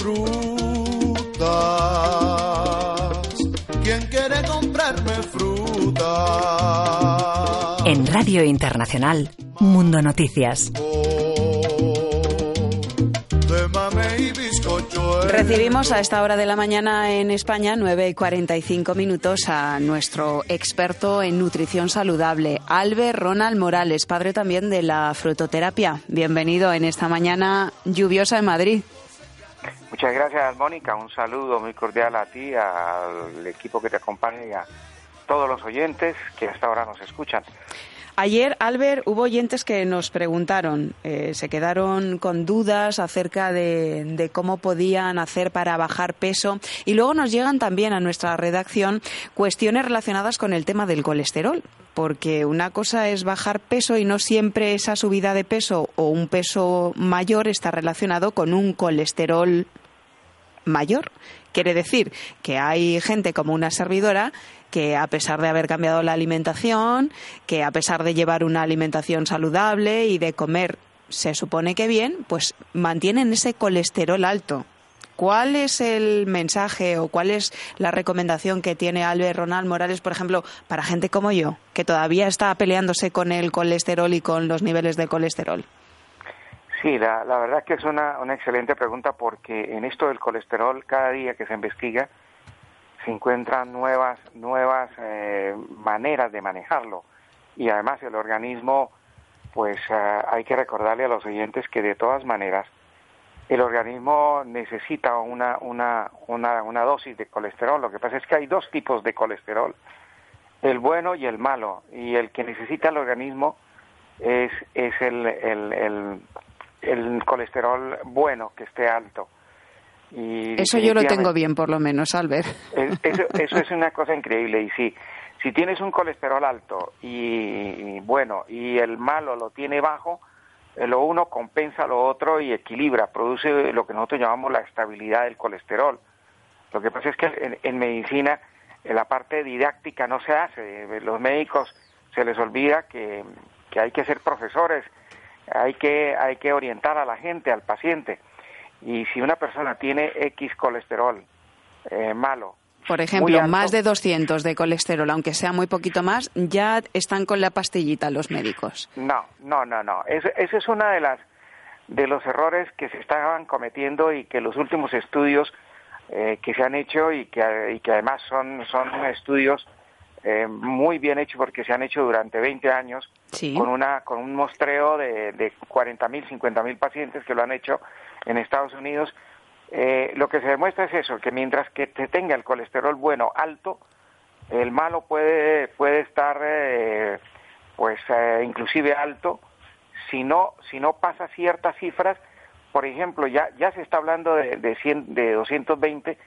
Frutas. ¿Quién quiere comprarme fruta? En Radio Internacional, Mundo Noticias. Bizcocho. Recibimos a esta hora de la mañana en España, 9 y 45 minutos, a nuestro experto en nutrición saludable, Albert Ronald Morales, padre también de la frutoterapia. Bienvenido en esta mañana lluviosa en Madrid. Muchas gracias, Mónica. Un saludo muy cordial a ti, al equipo que te acompaña y a todos los oyentes que hasta ahora nos escuchan. Ayer, Albert, hubo oyentes que nos preguntaron, eh, se quedaron con dudas acerca de, de, cómo podían hacer para bajar peso y luego nos llegan también a nuestra redacción cuestiones relacionadas con el tema del colesterol, porque una cosa es bajar peso y no siempre esa subida de peso o un peso mayor está relacionado con un colesterol mayor. Quiere decir que hay gente como una servidora que a pesar de haber cambiado la alimentación, que a pesar de llevar una alimentación saludable y de comer, se supone que bien, pues mantienen ese colesterol alto. ¿Cuál es el mensaje o cuál es la recomendación que tiene Albert Ronald Morales, por ejemplo, para gente como yo, que todavía está peleándose con el colesterol y con los niveles de colesterol? Sí, la, la verdad que es una, una excelente pregunta porque en esto del colesterol, cada día que se investiga, se encuentran nuevas, nuevas eh, maneras de manejarlo. Y además el organismo, pues uh, hay que recordarle a los oyentes que de todas maneras el organismo necesita una, una, una, una dosis de colesterol. Lo que pasa es que hay dos tipos de colesterol, el bueno y el malo. Y el que necesita el organismo es, es el, el, el, el colesterol bueno, que esté alto. Y eso yo lo tengo bien, por lo menos, Albert. Eso, eso es una cosa increíble. Y sí, si tienes un colesterol alto y, y bueno, y el malo lo tiene bajo, eh, lo uno compensa lo otro y equilibra, produce lo que nosotros llamamos la estabilidad del colesterol. Lo que pasa es que en, en medicina en la parte didáctica no se hace. Los médicos se les olvida que, que hay que ser profesores, hay que, hay que orientar a la gente, al paciente. Y si una persona tiene X colesterol eh, malo, por ejemplo, más de 200 de colesterol, aunque sea muy poquito más, ya están con la pastillita los médicos. No, no, no, no. Ese, ese es una de las de los errores que se estaban cometiendo y que los últimos estudios eh, que se han hecho y que, y que además son, son estudios eh, muy bien hechos porque se han hecho durante 20 años con, una, con un mostreo de, de 40.000, 50.000 pacientes que lo han hecho en Estados Unidos. Eh, lo que se demuestra es eso, que mientras que te tenga el colesterol bueno alto, el malo puede, puede estar eh, pues eh, inclusive alto si no, si no pasa ciertas cifras, por ejemplo, ya, ya se está hablando de, de, 100, de 220,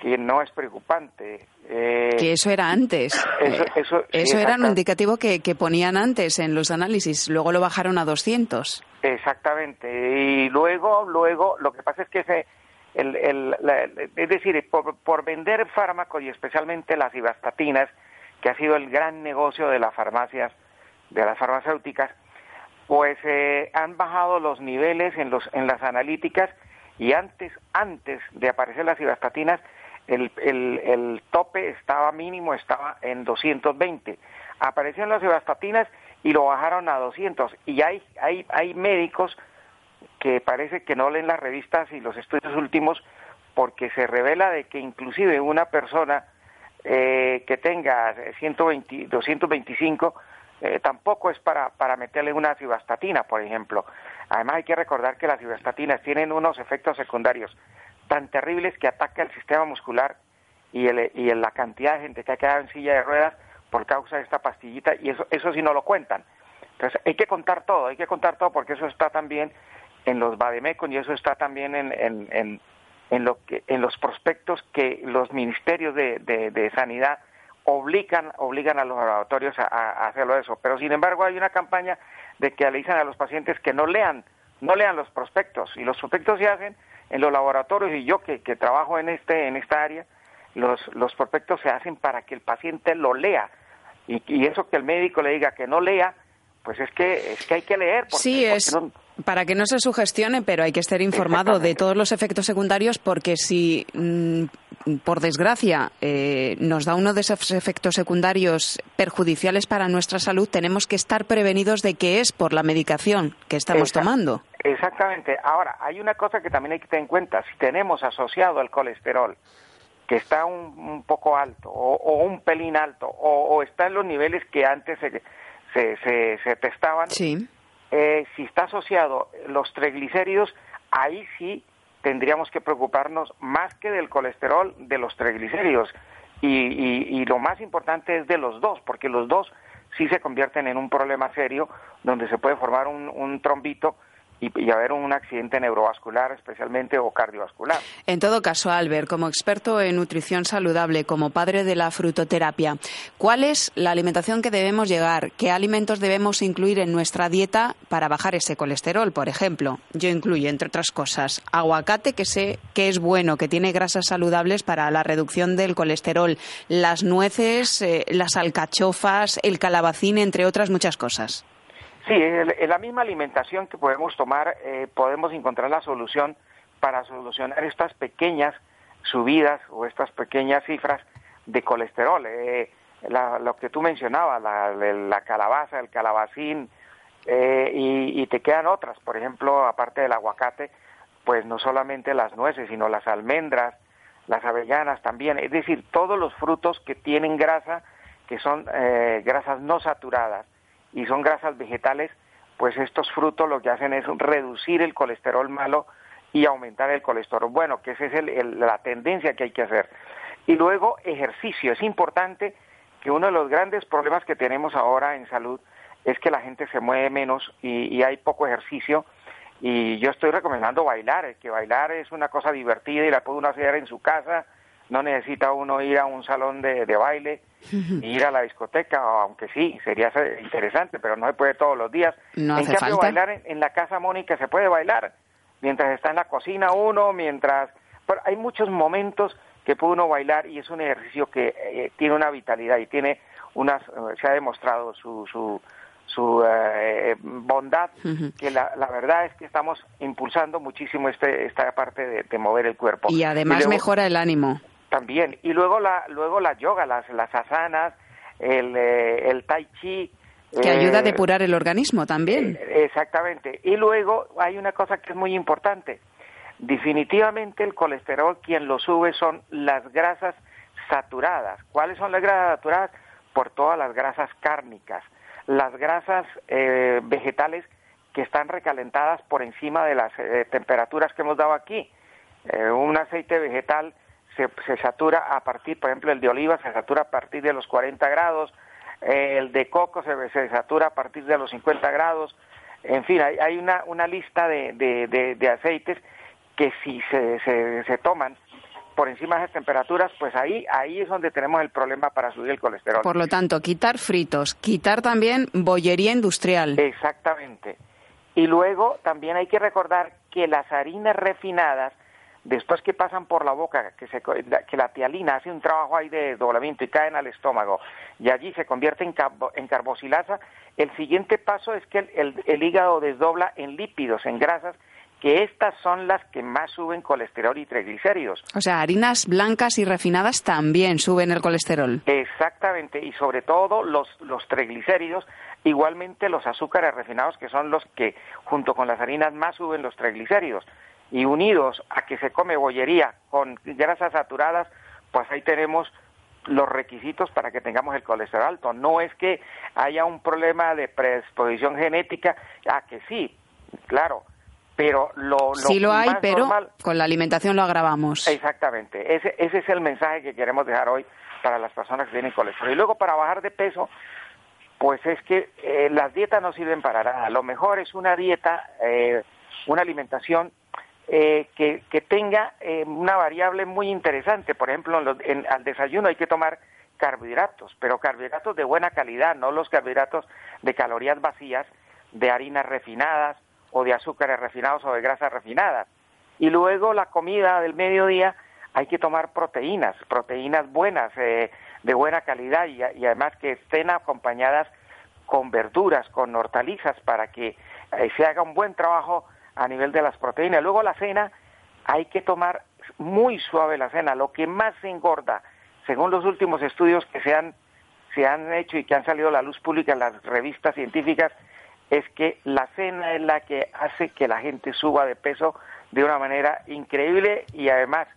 que no es preocupante. Eh, que eso era antes. Eso, eso, sí, eso era un indicativo que, que, ponían antes en los análisis, luego lo bajaron a 200. Exactamente. Y luego, luego, lo que pasa es que ese, el, el, la, es decir, por, por, vender fármacos y especialmente las ibastatinas, que ha sido el gran negocio de las farmacias, de las farmacéuticas, pues eh, han bajado los niveles en, los, en las analíticas y antes, antes de aparecer las ibastatinas, el, el, el tope estaba mínimo, estaba en 220. Aparecieron las ibastatinas y lo bajaron a 200. Y hay, hay, hay médicos que parece que no leen las revistas y los estudios últimos porque se revela de que inclusive una persona eh, que tenga 120, 225 eh, tampoco es para, para meterle una cibastatina, por ejemplo. Además hay que recordar que las cibastatinas tienen unos efectos secundarios tan terribles que ataca el sistema muscular y, el, y la cantidad de gente que ha quedado en silla de ruedas por causa de esta pastillita y eso, eso sí no lo cuentan. Entonces hay que contar todo, hay que contar todo porque eso está también en los vademecum y eso está también en, en, lo que, en los prospectos que los ministerios de, de, sanidad obligan, obligan a los laboratorios a, a, hacerlo eso. Pero sin embargo hay una campaña de que le dicen a los pacientes que no lean, no lean los prospectos. Y los prospectos se hacen en los laboratorios y yo que, que trabajo en este, en esta área, los, los prospectos se hacen para que el paciente lo lea. Y, y eso que el médico le diga que no lea, pues es que, es que hay que leer. Porque, sí, es para que no se sugestione, pero hay que estar informado de todos los efectos secundarios porque si, mm, por desgracia, eh, nos da uno de esos efectos secundarios perjudiciales para nuestra salud, tenemos que estar prevenidos de que es por la medicación que estamos tomando. Exactamente. Ahora, hay una cosa que también hay que tener en cuenta. Si tenemos asociado el colesterol que está un, poco alto o, un pelín alto o, está en los niveles que antes se, se, se, testaban, eh, si está asociado los triglicéridos, ahí sí tendríamos que preocuparnos más que del colesterol, de los triglicéridos. Y, y, lo más importante es de los dos, porque los dos sí se convierten en un problema serio donde se puede formar un, un trombito y, haber un accidente neurovascular especialmente o cardiovascular. En todo caso, Albert, como experto en nutrición saludable, como padre de la frutoterapia, ¿cuál es la alimentación que debemos llegar? ¿Qué alimentos debemos incluir en nuestra dieta para bajar ese colesterol? Por ejemplo, yo incluyo, entre otras cosas, aguacate, que sé que es bueno, que tiene grasas saludables para la reducción del colesterol, las nueces, eh, las alcachofas, el calabacín, entre otras muchas cosas. Sí, en la misma alimentación que podemos tomar, eh, podemos encontrar la solución para solucionar estas pequeñas subidas o estas pequeñas cifras de colesterol. Eh, lo que tú mencionabas, la, calabaza, el calabacín, eh, y, y, te quedan otras, por ejemplo, aparte del aguacate, pues no solamente las nueces, sino las almendras, las avellanas también, es decir, todos los frutos que tienen grasa, que son grasas no saturadas y son grasas vegetales, pues estos frutos lo que hacen es reducir el colesterol malo y aumentar el colesterol bueno, que esa es la tendencia que hay que hacer. Y luego ejercicio. Es importante que uno de los grandes problemas que tenemos ahora en salud es que la gente se mueve menos y, hay poco ejercicio. Y yo estoy recomendando bailar, que bailar es una cosa divertida y la puede uno hacer en su casa, no necesita uno ir a un salón de, baile, ir a la discoteca, aunque sí, sería interesante, pero no se puede todos los días. No en cambio, bailar en, la casa Mónica se puede bailar, mientras está en la cocina uno, mientras... Pero hay muchos momentos que puede uno bailar y es un ejercicio que eh, tiene una vitalidad y tiene unas... Eh, se ha demostrado su... su su eh, bondad, que la, la, verdad es que estamos impulsando muchísimo este, esta parte de, mover el cuerpo. Y además mejora el ánimo. También. Y luego la, luego la yoga, las, las asanas, el, eh, el tai chi. Que ayuda a eh, depurar el organismo también. Eh, exactamente. Y luego hay una cosa que es muy importante. Definitivamente el colesterol quien lo sube son las grasas saturadas. ¿Cuáles son las grasas saturadas? Por todas las grasas cárnicas. Las grasas vegetales que están recalentadas por encima de las temperaturas que hemos dado aquí. un aceite vegetal se, satura a partir, por ejemplo, el de oliva se satura a partir de los 40 grados, el de coco se, se satura a partir de los 50 grados, en fin, hay, hay una, una lista de, de, de, aceites que si se, se, se, toman por encima de esas temperaturas, pues ahí, ahí es donde tenemos el problema para subir el colesterol. Por lo tanto, quitar fritos, quitar también bollería industrial. Exactamente. Y luego también hay que recordar que las harinas refinadas después que pasan por la boca, que, se, que la tialina hace un trabajo ahí de doblamiento y caen al estómago y allí se convierte en, en carbosilasa, el siguiente paso es que el, hígado desdobla en lípidos, en grasas, que estas son las que más suben colesterol y triglicéridos. O sea, harinas blancas y refinadas también suben el colesterol. Exactamente, y sobre todo los, los triglicéridos, igualmente los azúcares refinados, que son los que, junto con las harinas, más suben los triglicéridos y unidos a que se come bollería con grasas saturadas, pues ahí tenemos los requisitos para que tengamos el colesterol alto. No es que haya un problema de predisposición genética, ah, que sí, claro, pero lo, sí lo hay, pero con la alimentación lo agravamos. Exactamente, ese, ese es el mensaje que queremos dejar hoy para las personas que tienen colesterol. Y luego para bajar de peso, pues es que eh, las dietas no sirven para nada. Lo mejor es una dieta, eh, una alimentación eh, que, tenga eh, una variable muy interesante. Por ejemplo, en al desayuno hay que tomar carbohidratos, pero carbohidratos de buena calidad, no los carbohidratos de calorías vacías, de harinas refinadas o de azúcares refinados o de grasas refinadas. Y luego la comida del mediodía hay que tomar proteínas, proteínas buenas, eh, de buena calidad y, además que estén acompañadas con verduras, con hortalizas para que eh, se haga un buen trabajo a nivel de las proteínas. Luego la cena hay que tomar muy suave la cena, lo que más engorda, según los últimos estudios que se han, se han hecho y que han salido a la luz pública en las revistas científicas, es que la cena es la que hace que la gente suba de peso de una manera increíble y además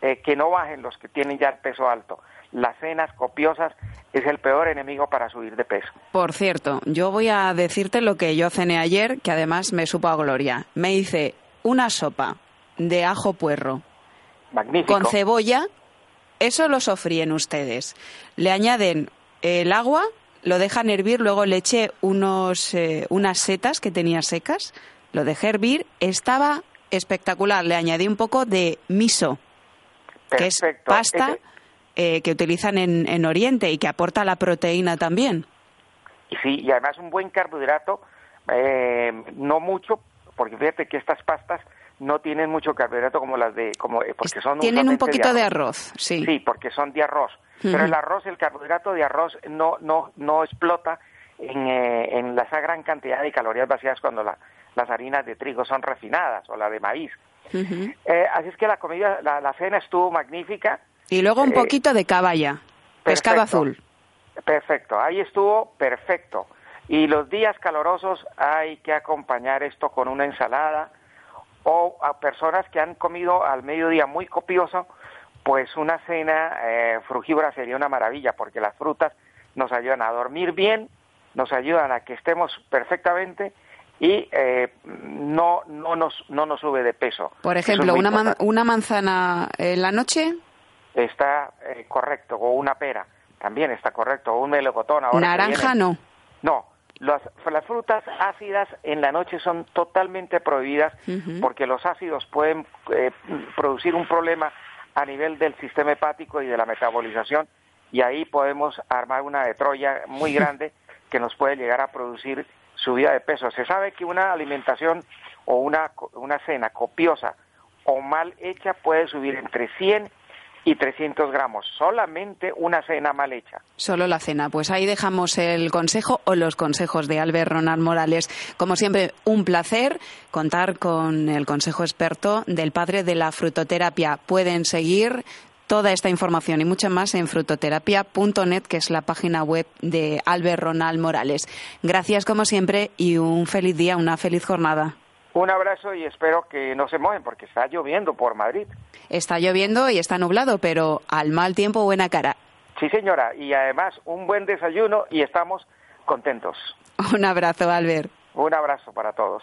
eh, que no bajen los que tienen ya el peso alto. Las cenas copiosas es el peor enemigo para subir de peso. Por cierto, yo voy a decirte lo que yo cené ayer, que además me supo a gloria. Me hice una sopa de ajo puerro con cebolla. Eso lo sofríen ustedes. Le añaden el agua, lo dejan hervir, luego le eché unos, eh, unas setas que tenía secas, lo dejé hervir, estaba espectacular. Le añadí un poco de miso que es pasta eh, que utilizan en, en, Oriente y que aporta la proteína también. Sí, y además un buen carbohidrato, eh, no mucho, porque fíjate que estas pastas no tienen mucho carbohidrato como las de como eh, porque son tienen un poquito de arroz. sí. Sí porque son de arroz. Pero el arroz el carbohidrato de arroz no no no explota en, en esa gran cantidad de calorías vacías cuando las harinas de trigo son refinadas o la de maíz eh, así es que la comida, la, cena estuvo magnífica. Y luego un eh, poquito de caballa, pescado azul. Perfecto, ahí estuvo perfecto. Y los días calorosos hay que acompañar esto con una ensalada o a personas que han comido al mediodía muy copioso, pues una cena eh, frugívora sería una maravilla porque las frutas nos ayudan a dormir bien, nos ayudan a que estemos perfectamente y eh, no, no, nos, no nos sube de peso. Por ejemplo, una, una manzana en la noche. Está eh, correcto, o una pera, también está correcto, o un melocotón. Naranja no. No, las, las, frutas ácidas en la noche son totalmente prohibidas porque los ácidos pueden eh, producir un problema a nivel del sistema hepático y de la metabolización y ahí podemos armar una de Troya muy grande que nos puede llegar a producir subida de peso. Se sabe que una alimentación o una, una cena copiosa o mal hecha puede subir entre 100 y 300 gramos, solamente una cena mal hecha. Solo la cena. Pues ahí dejamos el consejo o los consejos de Albert Ronald Morales. Como siempre, un placer contar con el consejo experto del padre de la frutoterapia. Pueden seguir toda esta información y mucha más en frutoterapia.net, que es la página web de Albert Ronald Morales. Gracias como siempre y un feliz día, una feliz jornada. Un abrazo y espero que no se mojen porque está lloviendo por Madrid. Está lloviendo y está nublado, pero al mal tiempo buena cara. Sí, señora, y además un buen desayuno y estamos contentos. Un abrazo, Albert. Un abrazo para todos.